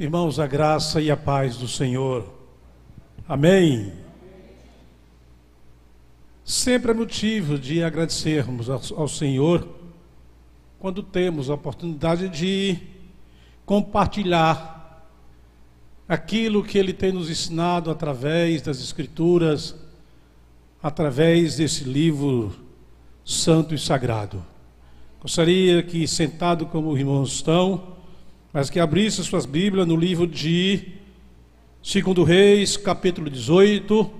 Irmãos, a graça e a paz do Senhor. Amém. Sempre é motivo de agradecermos ao Senhor quando temos a oportunidade de compartilhar aquilo que Ele tem nos ensinado através das Escrituras, através desse livro santo e sagrado. Gostaria que, sentado como os irmãos estão, mas que abrisse suas Bíblias no livro de 2 Reis, capítulo 18,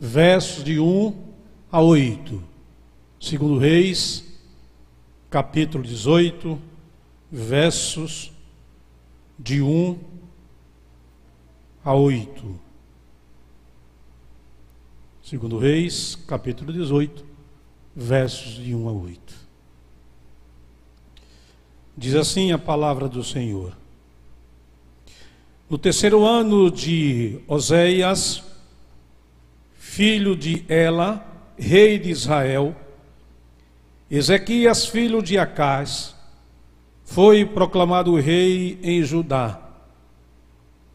versos de 1 a 8. 2 Reis, capítulo 18, versos de 1 a 8. 2 Reis, capítulo 18, versos de 1 a 8. Diz assim a palavra do Senhor. No terceiro ano de Oséias, filho de Ela, rei de Israel, Ezequias, filho de Acás, foi proclamado rei em Judá.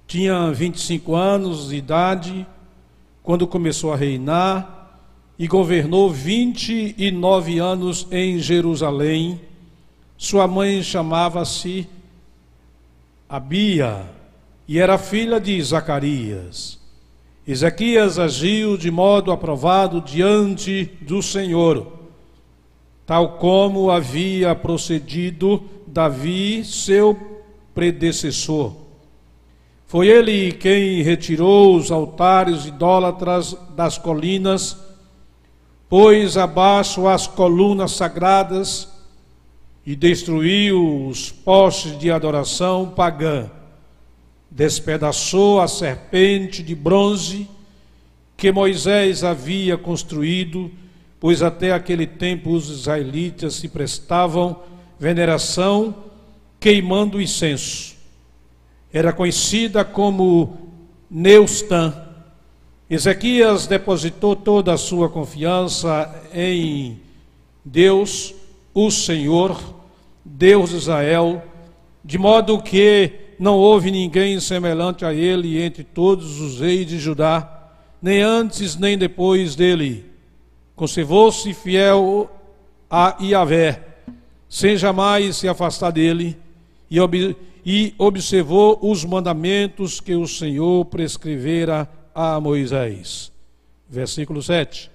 Tinha 25 anos de idade quando começou a reinar e governou 29 anos em Jerusalém sua mãe chamava-se Abia e era filha de Zacarias. Ezequias agiu de modo aprovado diante do Senhor, tal como havia procedido Davi, seu predecessor. Foi ele quem retirou os altares idólatras das colinas, pôs abaixo as colunas sagradas e destruiu os postes de adoração pagã, despedaçou a serpente de bronze que Moisés havia construído, pois até aquele tempo os israelitas se prestavam veneração queimando incenso. Era conhecida como Neustã. Ezequias depositou toda a sua confiança em Deus o Senhor, Deus de Israel, de modo que não houve ninguém semelhante a ele entre todos os reis de Judá, nem antes nem depois dele. Conservou-se fiel a Iavé, sem jamais se afastar dele, e, ob e observou os mandamentos que o Senhor prescrevera a Moisés. Versículo 7.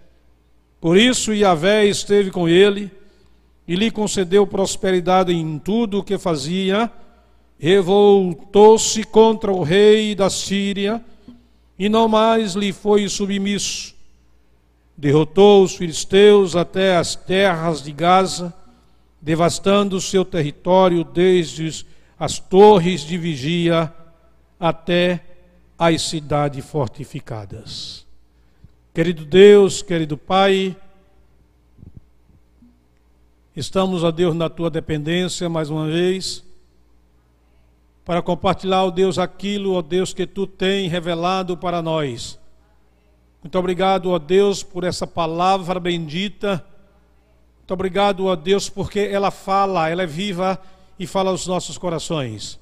Por isso Iavé esteve com ele, e lhe concedeu prosperidade em tudo o que fazia, revoltou-se contra o rei da Síria e não mais lhe foi submisso. Derrotou os filisteus até as terras de Gaza, devastando seu território desde as torres de vigia até as cidades fortificadas. Querido Deus, querido Pai, Estamos, ó Deus, na tua dependência mais uma vez, para compartilhar, ó Deus, aquilo, ó Deus, que tu tem revelado para nós. Muito obrigado, ó Deus, por essa palavra bendita. Muito obrigado, ó Deus, porque ela fala, ela é viva e fala aos nossos corações.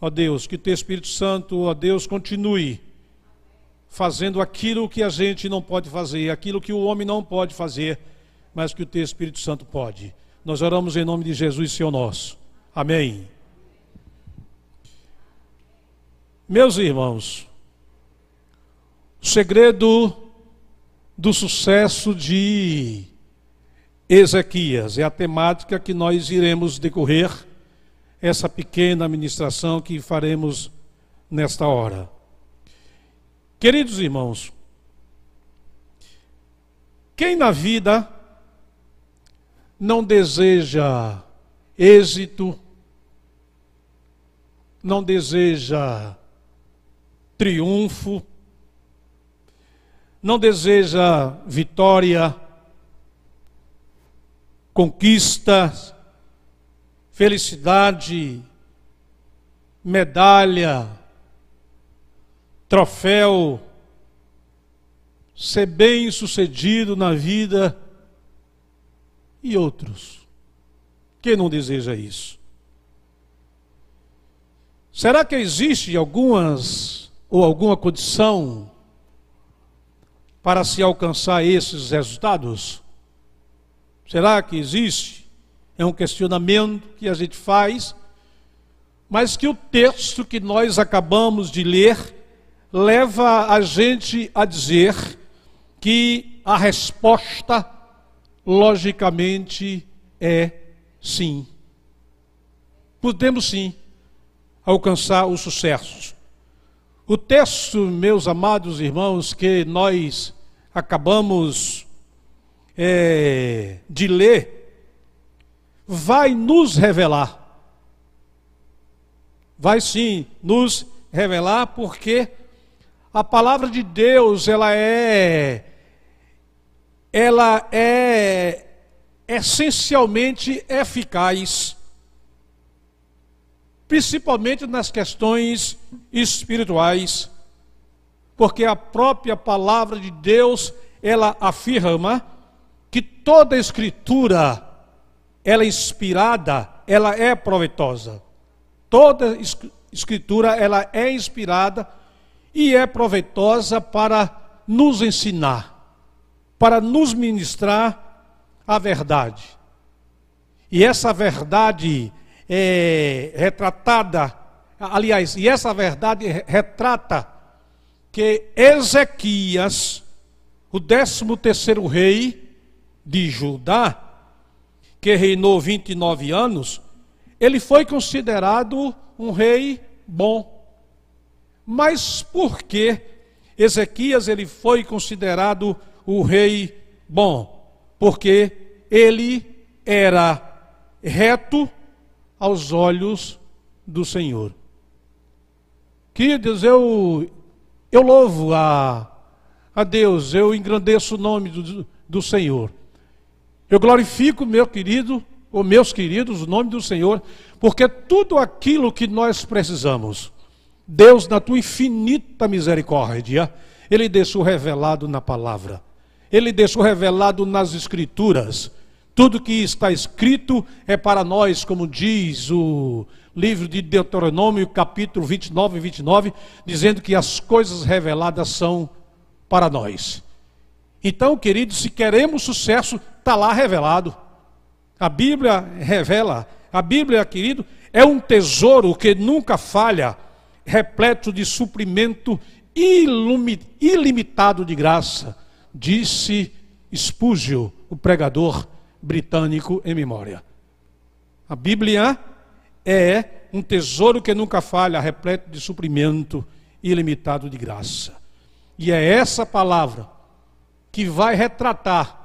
Ó Deus, que o teu Espírito Santo, ó Deus, continue fazendo aquilo que a gente não pode fazer, aquilo que o homem não pode fazer mas que o teu Espírito Santo pode. Nós oramos em nome de Jesus, Senhor nosso. Amém. Meus irmãos, o segredo do sucesso de Ezequias é a temática que nós iremos decorrer essa pequena administração que faremos nesta hora. Queridos irmãos, quem na vida não deseja êxito, não deseja triunfo, não deseja vitória, conquista, felicidade, medalha, troféu, ser bem sucedido na vida e outros. Quem não deseja isso? Será que existe algumas ou alguma condição para se alcançar esses resultados? Será que existe? É um questionamento que a gente faz, mas que o texto que nós acabamos de ler leva a gente a dizer que a resposta, logicamente, é sim. Podemos sim alcançar o sucesso. O texto, meus amados irmãos, que nós acabamos é, de ler, vai nos revelar. Vai sim nos revelar, porque a palavra de Deus, ela é ela é essencialmente eficaz, principalmente nas questões espirituais, porque a própria palavra de Deus, ela afirma que toda escritura ela é inspirada, ela é proveitosa. Toda escritura ela é inspirada e é proveitosa para nos ensinar, para nos ministrar a verdade. E essa verdade é retratada, aliás, e essa verdade retrata que Ezequias, o décimo terceiro rei de Judá, que reinou 29 anos, ele foi considerado um rei bom. Mas por que Ezequias ele foi considerado o rei bom? Porque ele era reto aos olhos do Senhor. Queridos, eu, eu louvo a, a Deus, eu engrandeço o nome do, do Senhor. Eu glorifico, meu querido, ou meus queridos, o nome do Senhor, porque tudo aquilo que nós precisamos, Deus, na tua infinita misericórdia, Ele deixou revelado na palavra, Ele deixou revelado nas Escrituras. Tudo que está escrito é para nós, como diz o livro de Deuteronômio, capítulo 29 e 29, dizendo que as coisas reveladas são para nós. Então, queridos, se queremos sucesso, está lá revelado. A Bíblia revela. A Bíblia, querido, é um tesouro que nunca falha repleto de suprimento ilimitado de graça, disse Spurgeon, o pregador britânico em memória. A Bíblia é um tesouro que nunca falha, repleto de suprimento ilimitado de graça. E é essa palavra que vai retratar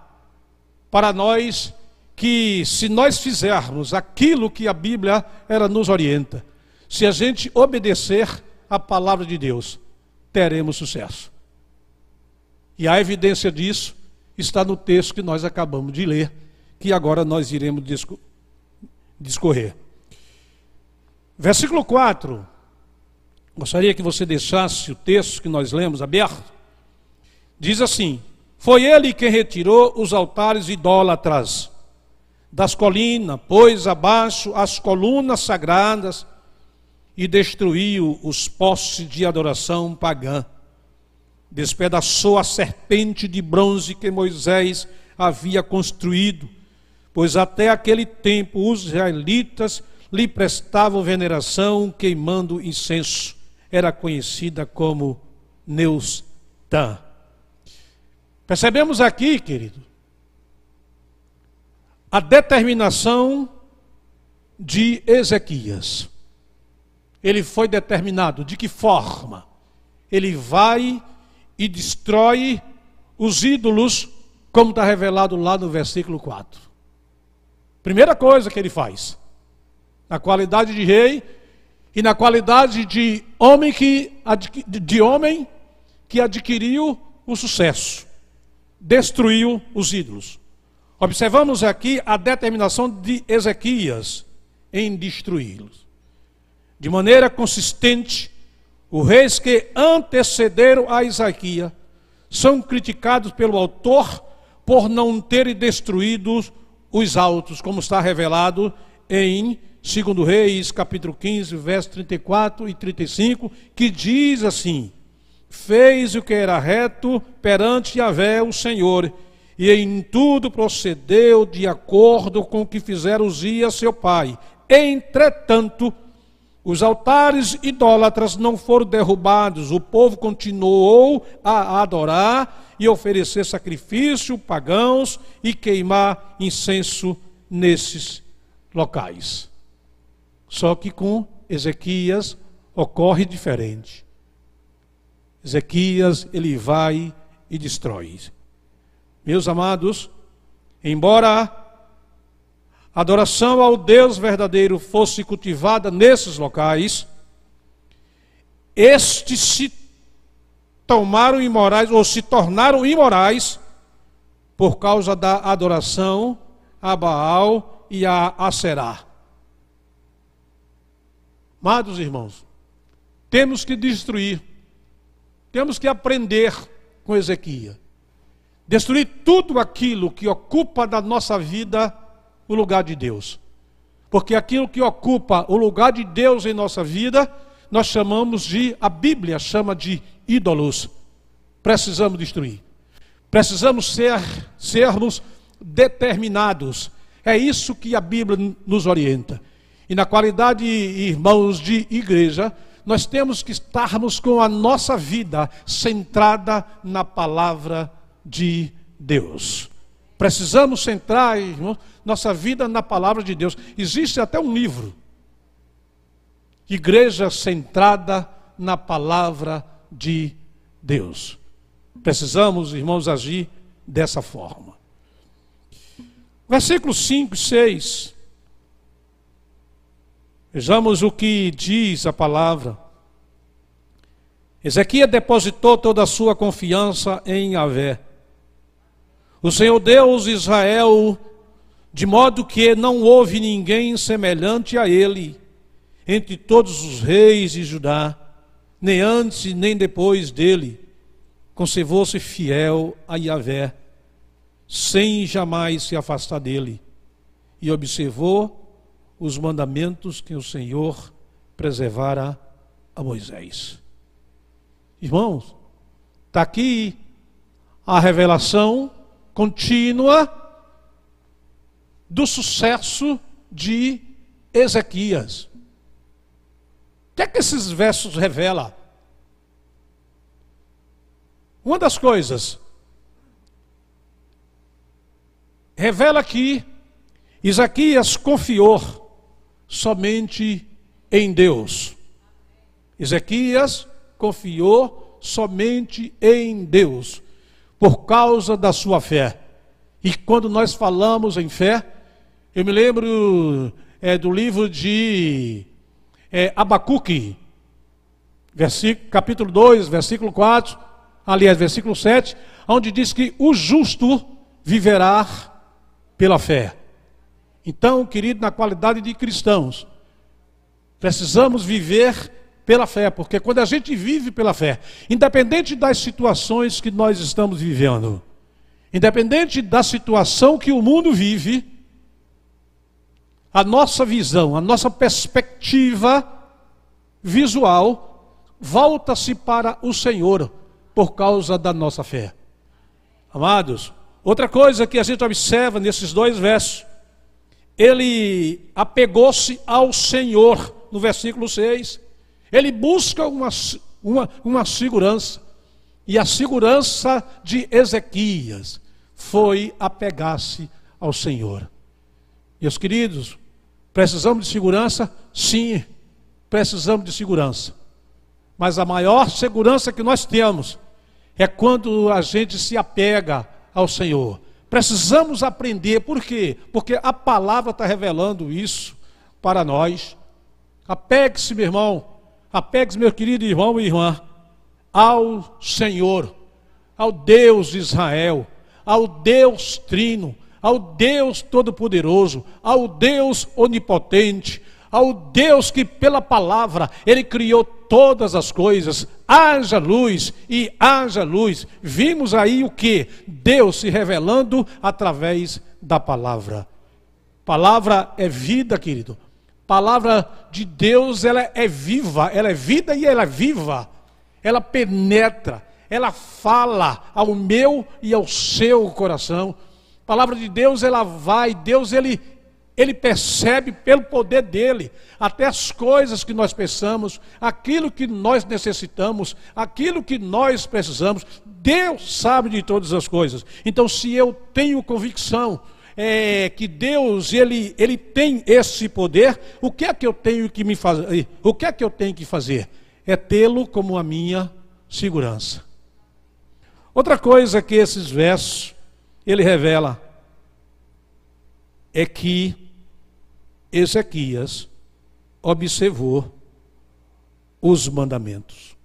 para nós que se nós fizermos aquilo que a Bíblia ela nos orienta, se a gente obedecer a palavra de Deus, teremos sucesso. E a evidência disso está no texto que nós acabamos de ler, que agora nós iremos discorrer. Versículo 4. Gostaria que você deixasse o texto que nós lemos aberto. Diz assim: Foi ele quem retirou os altares idólatras das colinas, pôs abaixo as colunas sagradas e destruiu os postes de adoração pagã. Despedaçou a serpente de bronze que Moisés havia construído, pois até aquele tempo os israelitas lhe prestavam veneração queimando incenso. Era conhecida como Neustã. Percebemos aqui, querido, a determinação de Ezequias ele foi determinado. De que forma? Ele vai e destrói os ídolos, como está revelado lá no versículo 4. Primeira coisa que ele faz, na qualidade de rei e na qualidade de homem que de homem que adquiriu o sucesso, destruiu os ídolos. Observamos aqui a determinação de Ezequias em destruí-los de maneira consistente, os reis que antecederam a Isaías são criticados pelo autor por não terem destruído os altos, como está revelado em segundo Reis, capítulo 15, versos 34 e 35, que diz assim: Fez o que era reto perante Yahvé, o Senhor, e em tudo procedeu de acordo com o que fizera Uzia, seu pai. Entretanto, os altares idólatras não foram derrubados, o povo continuou a adorar e oferecer sacrifício pagãos e queimar incenso nesses locais. Só que com Ezequias ocorre diferente. Ezequias, ele vai e destrói. Meus amados, embora adoração ao Deus verdadeiro fosse cultivada nesses locais, estes se tomaram imorais ou se tornaram imorais por causa da adoração a Baal e a Aserá. Amados irmãos, temos que destruir, temos que aprender com Ezequiel. Destruir tudo aquilo que ocupa da nossa vida o lugar de Deus. Porque aquilo que ocupa o lugar de Deus em nossa vida, nós chamamos de, a Bíblia chama de ídolos. Precisamos destruir. Precisamos ser, sermos determinados. É isso que a Bíblia nos orienta. E na qualidade, irmãos, de igreja, nós temos que estarmos com a nossa vida centrada na palavra de Deus. Precisamos centrar, nossa vida na palavra de Deus. Existe até um livro, Igreja Centrada na Palavra de Deus. Precisamos, irmãos, agir dessa forma. Versículos 5 e 6. Vejamos o que diz a palavra. Ezequiel depositou toda a sua confiança em Yahvé o Senhor Deus Israel, de modo que não houve ninguém semelhante a ele entre todos os reis de Judá, nem antes nem depois dele, conservou-se fiel a Yahvé, sem jamais se afastar dele, e observou os mandamentos que o Senhor preservara a Moisés. Irmãos, está aqui a revelação contínua do sucesso de Ezequias. O que é que esses versos revelam? Uma das coisas revela que Ezequias confiou somente em Deus. Ezequias confiou somente em Deus por causa da sua fé. E quando nós falamos em fé, eu me lembro é, do livro de é, Abacuque, versículo, capítulo 2, versículo 4, aliás, versículo 7, onde diz que o justo viverá pela fé. Então, querido, na qualidade de cristãos, precisamos viver pela fé, porque quando a gente vive pela fé, independente das situações que nós estamos vivendo, independente da situação que o mundo vive, a nossa visão, a nossa perspectiva visual volta-se para o Senhor por causa da nossa fé. Amados, outra coisa que a gente observa nesses dois versos, ele apegou-se ao Senhor, no versículo 6. Ele busca uma, uma, uma segurança. E a segurança de Ezequias foi apegar-se ao Senhor. Meus queridos, precisamos de segurança? Sim, precisamos de segurança. Mas a maior segurança que nós temos é quando a gente se apega ao Senhor. Precisamos aprender, por quê? Porque a palavra está revelando isso para nós. Apegue-se, meu irmão, Apegue-se, meu querido irmão e irmã, ao Senhor, ao Deus de Israel, ao Deus Trino, ao Deus Todo-Poderoso, ao Deus Onipotente, ao Deus que pela palavra Ele criou todas as coisas, haja luz e haja luz. Vimos aí o que? Deus se revelando através da palavra. Palavra é vida, querido. Palavra de Deus, ela é viva, ela é vida e ela é viva. Ela penetra, ela fala ao meu e ao seu coração. Palavra de Deus, ela vai, Deus ele ele percebe pelo poder dele até as coisas que nós pensamos, aquilo que nós necessitamos, aquilo que nós precisamos. Deus sabe de todas as coisas. Então, se eu tenho convicção é, que Deus ele, ele tem esse poder, o que é que eu tenho que me fazer? O que é que eu tenho que fazer? É tê-lo como a minha segurança. Outra coisa que esses versos ele revela é que Ezequias observou os mandamentos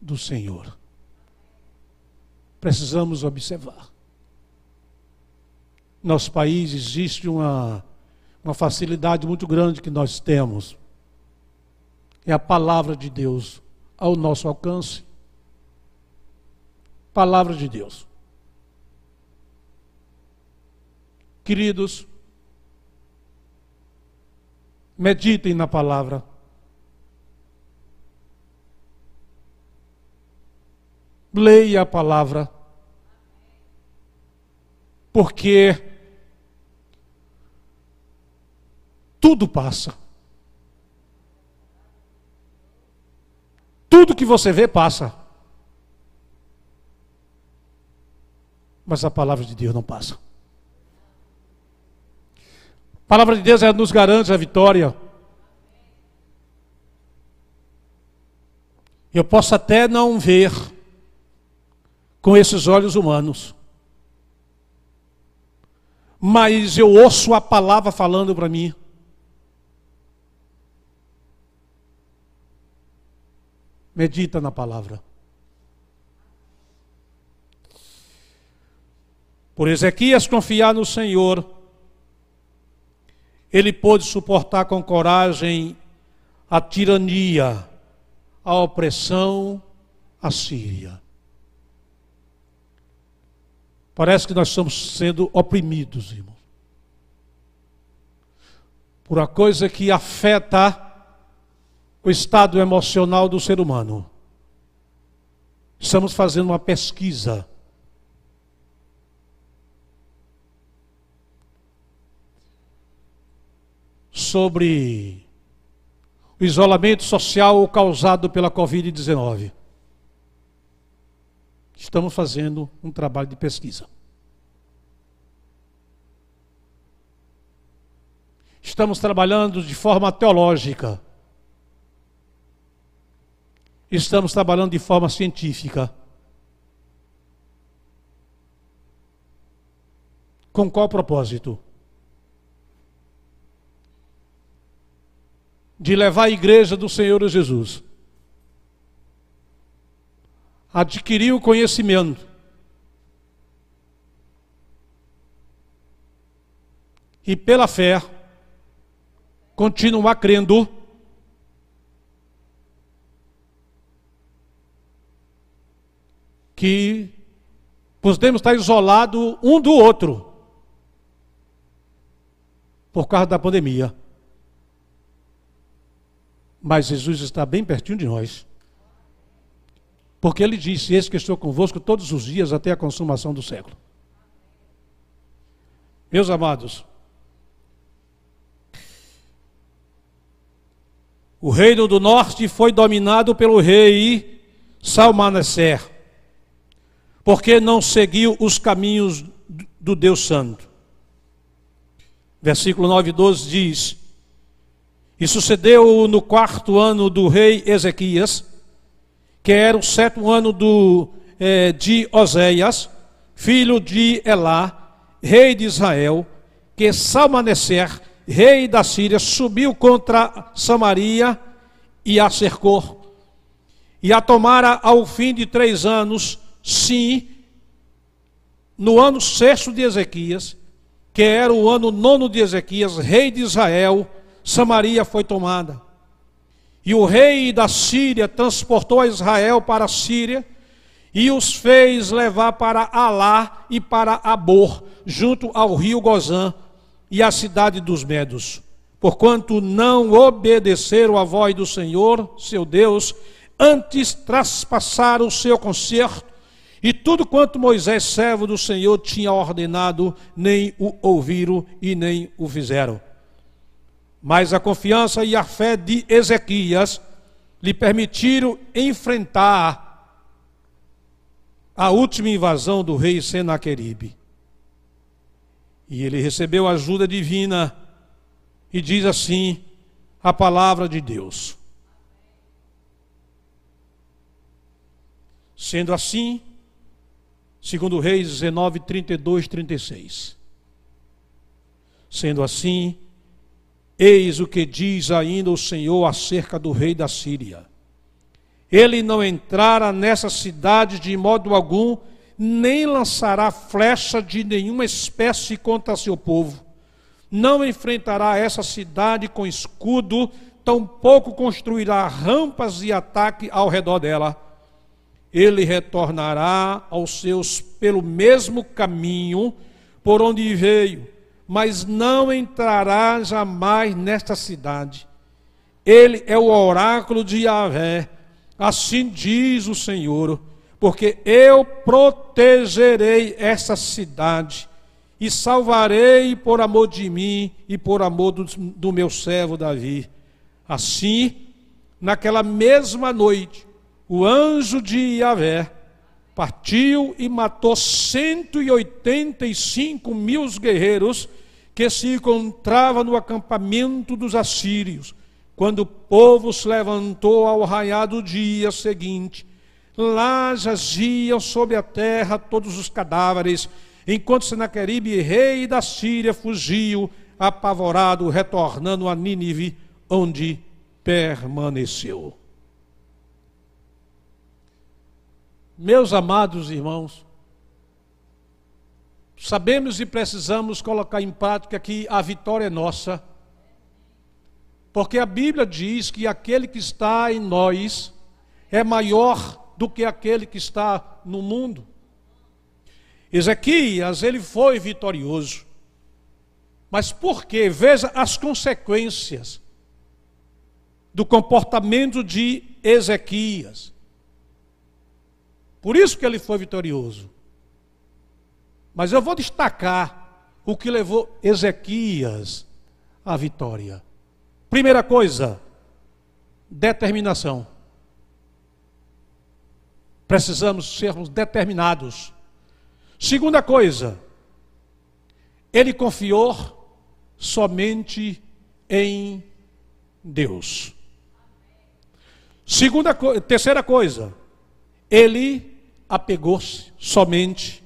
do Senhor. Precisamos observar nosso país existe uma, uma facilidade muito grande que nós temos. É a palavra de Deus ao nosso alcance. Palavra de Deus. Queridos, meditem na palavra. Leia a palavra. Porque tudo passa. Tudo que você vê passa. Mas a palavra de Deus não passa. A palavra de Deus nos garante a vitória. Eu posso até não ver com esses olhos humanos, mas eu ouço a palavra falando para mim. Medita na palavra. Por Ezequias confiar no Senhor, ele pôde suportar com coragem a tirania, a opressão assíria. Parece que nós estamos sendo oprimidos, irmão. Por uma coisa que afeta o estado emocional do ser humano. Estamos fazendo uma pesquisa. Sobre o isolamento social causado pela Covid-19. Estamos fazendo um trabalho de pesquisa. Estamos trabalhando de forma teológica estamos trabalhando de forma científica. Com qual propósito? De levar a igreja do Senhor Jesus. Adquirir o conhecimento. E pela fé, continuar crendo que podemos estar isolados um do outro por causa da pandemia. Mas Jesus está bem pertinho de nós. Porque ele disse: Eis que estou convosco todos os dias até a consumação do século. Meus amados, o reino do norte foi dominado pelo rei Salmaneser porque não seguiu os caminhos do Deus Santo. Versículo 9 e 12 diz: E sucedeu no quarto ano do rei Ezequias, que era o sétimo ano do, eh, de Oséias, filho de Elá, rei de Israel, que Salmaneser, rei da Síria, subiu contra Samaria e a cercou, e a tomara ao fim de três anos, Sim, no ano sexto de Ezequias, que era o ano nono de Ezequias, rei de Israel, Samaria foi tomada. E o rei da Síria transportou Israel para a Síria e os fez levar para Alá e para Abor, junto ao rio Gozã e a cidade dos Medos, porquanto não obedeceram à voz do Senhor, seu Deus, antes traspassaram o seu concerto, e tudo quanto Moisés, servo do Senhor, tinha ordenado, nem o ouviram e nem o fizeram. Mas a confiança e a fé de Ezequias lhe permitiram enfrentar a última invasão do rei Senaqueribe. E ele recebeu ajuda divina e diz assim a palavra de Deus. Sendo assim, segundo Reis 19, 32, 36. Sendo assim, eis o que diz ainda o Senhor acerca do rei da Síria. Ele não entrara nessa cidade de modo algum, nem lançará flecha de nenhuma espécie contra seu povo não enfrentará essa cidade com escudo, tampouco construirá rampas de ataque ao redor dela. Ele retornará aos seus pelo mesmo caminho por onde veio, mas não entrará jamais nesta cidade. Ele é o oráculo de Yahvé, assim diz o Senhor, porque eu protegerei essa cidade e salvarei por amor de mim e por amor do, do meu servo Davi. Assim, naquela mesma noite, o anjo de Yahvé partiu e matou 185 mil guerreiros que se encontravam no acampamento dos assírios. Quando o povo se levantou ao raiar do dia seguinte, lá jaziam sobre a terra todos os cadáveres enquanto Senaqueribe, rei da Síria, fugiu apavorado, retornando a Nínive, onde permaneceu. Meus amados irmãos, sabemos e precisamos colocar em prática que a vitória é nossa, porque a Bíblia diz que aquele que está em nós é maior do que aquele que está no mundo. Ezequias, ele foi vitorioso. Mas por quê? Veja as consequências do comportamento de Ezequias. Por isso que ele foi vitorioso. Mas eu vou destacar o que levou Ezequias à vitória. Primeira coisa, determinação. Precisamos sermos determinados Segunda coisa, ele confiou somente em Deus. Segunda, terceira coisa, ele apegou-se somente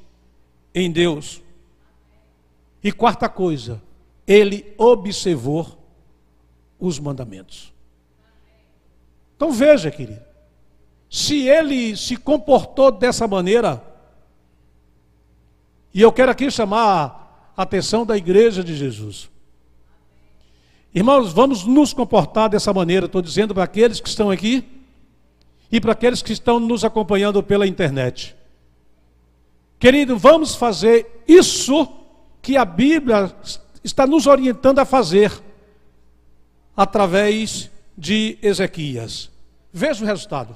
em Deus. E quarta coisa, ele observou os mandamentos. Então veja, querido, se ele se comportou dessa maneira, e eu quero aqui chamar a atenção da igreja de Jesus. Irmãos, vamos nos comportar dessa maneira, estou dizendo para aqueles que estão aqui e para aqueles que estão nos acompanhando pela internet. Querido, vamos fazer isso que a Bíblia está nos orientando a fazer através de Ezequias. Veja o resultado.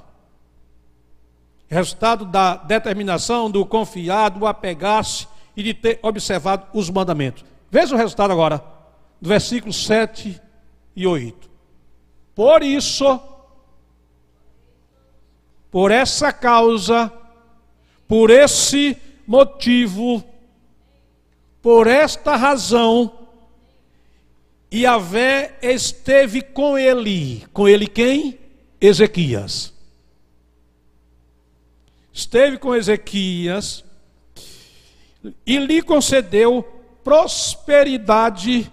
Resultado da determinação, do confiar, do apegar-se e de ter observado os mandamentos. Veja o resultado agora, do versículo 7 e 8. Por isso, por essa causa, por esse motivo, por esta razão, Yahvé esteve com ele. Com ele quem? Ezequias esteve com Ezequias e lhe concedeu prosperidade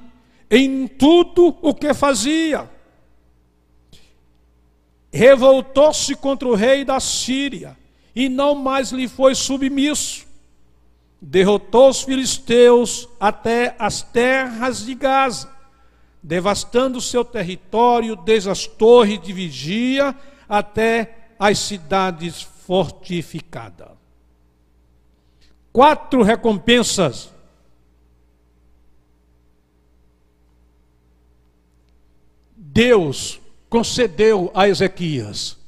em tudo o que fazia. Revoltou-se contra o rei da Síria e não mais lhe foi submisso. Derrotou os filisteus até as terras de Gaza, devastando seu território desde as torres de vigia até as cidades fortificada. Quatro recompensas Deus concedeu a Ezequias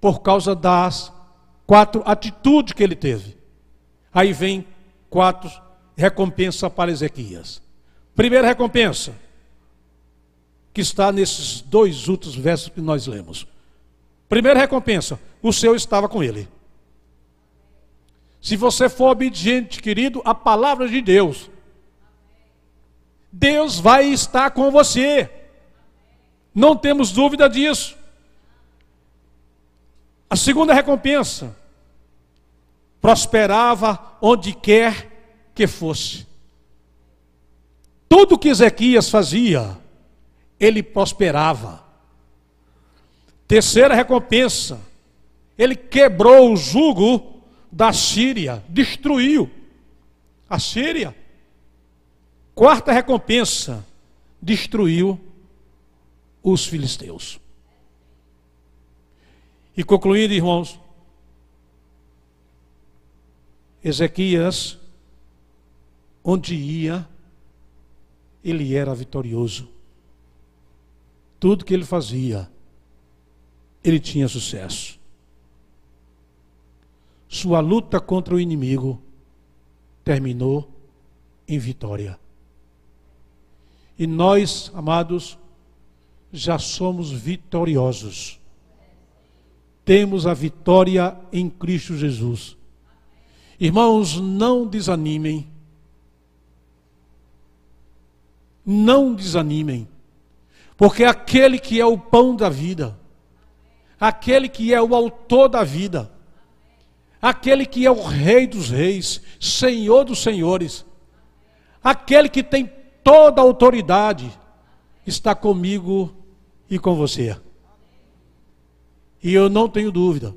por causa das quatro atitudes que ele teve. Aí vem quatro recompensas para Ezequias. Primeira recompensa, que está nesses dois últimos versos que nós lemos. Primeira recompensa, o Senhor estava com ele. Se você for obediente, querido, à palavra de Deus, Deus vai estar com você. Não temos dúvida disso. A segunda recompensa, prosperava onde quer que fosse. Tudo que Ezequias fazia, ele prosperava. Terceira recompensa, ele quebrou o jugo da Síria, destruiu a Síria. Quarta recompensa, destruiu os filisteus. E concluindo, irmãos, Ezequias, onde ia, ele era vitorioso. Tudo que ele fazia, ele tinha sucesso. Sua luta contra o inimigo terminou em vitória. E nós, amados, já somos vitoriosos. Temos a vitória em Cristo Jesus. Irmãos, não desanimem. Não desanimem. Porque aquele que é o pão da vida, aquele que é o autor da vida, aquele que é o Rei dos Reis, Senhor dos Senhores, aquele que tem toda a autoridade, está comigo e com você. E eu não tenho dúvida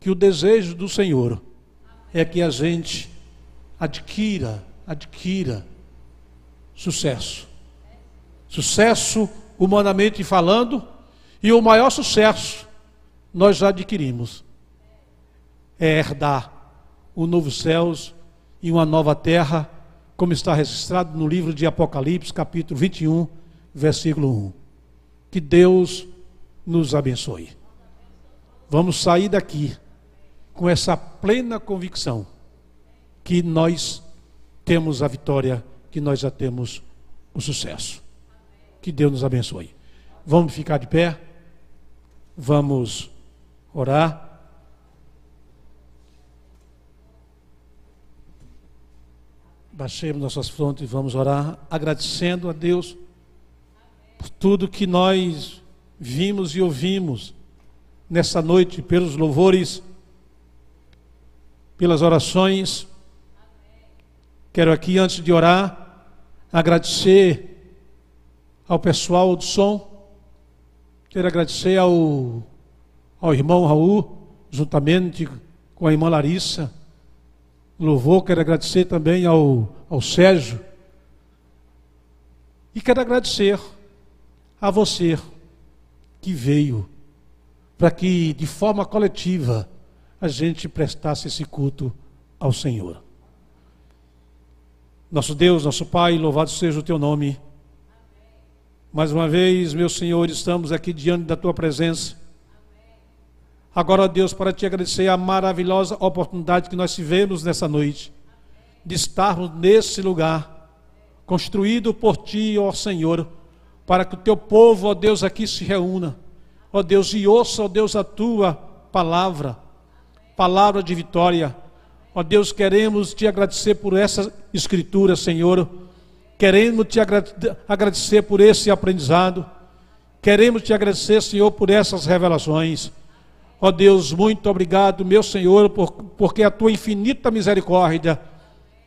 que o desejo do Senhor é que a gente adquira, adquira sucesso. Sucesso humanamente falando, e o maior sucesso nós já adquirimos. É herdar o novo céus e uma nova terra, como está registrado no livro de Apocalipse, capítulo 21, versículo 1. Que Deus nos abençoe. Vamos sair daqui com essa plena convicção que nós temos a vitória, que nós já temos o sucesso. Que Deus nos abençoe. Vamos ficar de pé. Vamos orar. Baixemos nossas frontes e vamos orar, agradecendo a Deus tudo que nós vimos e ouvimos nessa noite, pelos louvores, pelas orações. Quero aqui, antes de orar, agradecer ao pessoal do som. Quero agradecer ao, ao irmão Raul, juntamente com a irmã Larissa. Louvor, quero agradecer também ao, ao Sérgio. E quero agradecer a você que veio para que de forma coletiva a gente prestasse esse culto ao Senhor. Nosso Deus, nosso Pai, louvado seja o teu nome. Mais uma vez, meu Senhor, estamos aqui diante da tua presença. Agora, Deus, para te agradecer a maravilhosa oportunidade que nós tivemos nessa noite, de estarmos nesse lugar, construído por ti, ó Senhor, para que o teu povo, ó Deus, aqui se reúna, ó Deus, e ouça, ó Deus, a tua palavra, palavra de vitória. Ó Deus, queremos te agradecer por essa escritura, Senhor Queremos te agradecer por esse aprendizado. Queremos te agradecer, Senhor, por essas revelações. Ó Deus, muito obrigado, meu Senhor, por, porque a tua infinita misericórdia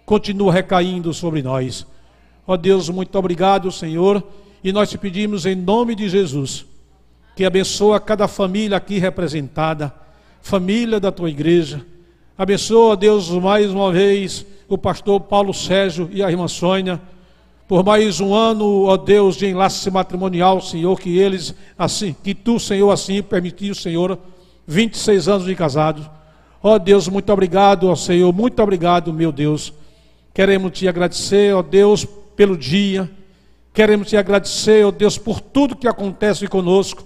continua recaindo sobre nós. Ó Deus, muito obrigado, Senhor, e nós te pedimos em nome de Jesus que abençoa cada família aqui representada, família da tua igreja. Abençoa, Deus, mais uma vez o pastor Paulo Sérgio e a irmã Sônia por mais um ano, ó Deus, de enlace matrimonial, Senhor, que eles, assim, que tu, Senhor, assim permitiu, Senhor, 26 anos de casados. Ó Deus, muito obrigado, ó Senhor, muito obrigado, meu Deus. Queremos te agradecer, ó Deus, pelo dia Queremos te agradecer, ó Deus, por tudo que acontece conosco,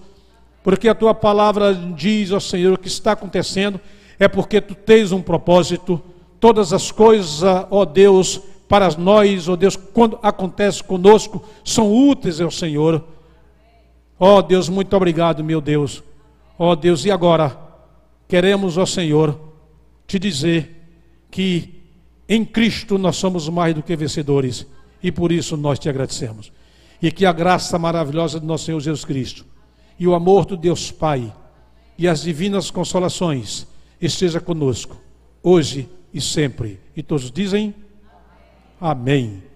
porque a tua palavra diz, ó Senhor, o que está acontecendo é porque tu tens um propósito. Todas as coisas, ó Deus, para nós, ó Deus, quando acontece conosco, são úteis, ó Senhor. Ó Deus, muito obrigado, meu Deus. Ó Deus, e agora queremos, ó Senhor, te dizer que em Cristo nós somos mais do que vencedores e por isso nós te agradecemos. E que a graça maravilhosa do nosso Senhor Jesus Cristo e o amor do Deus Pai e as divinas consolações esteja conosco, hoje e sempre. E todos dizem: Amém.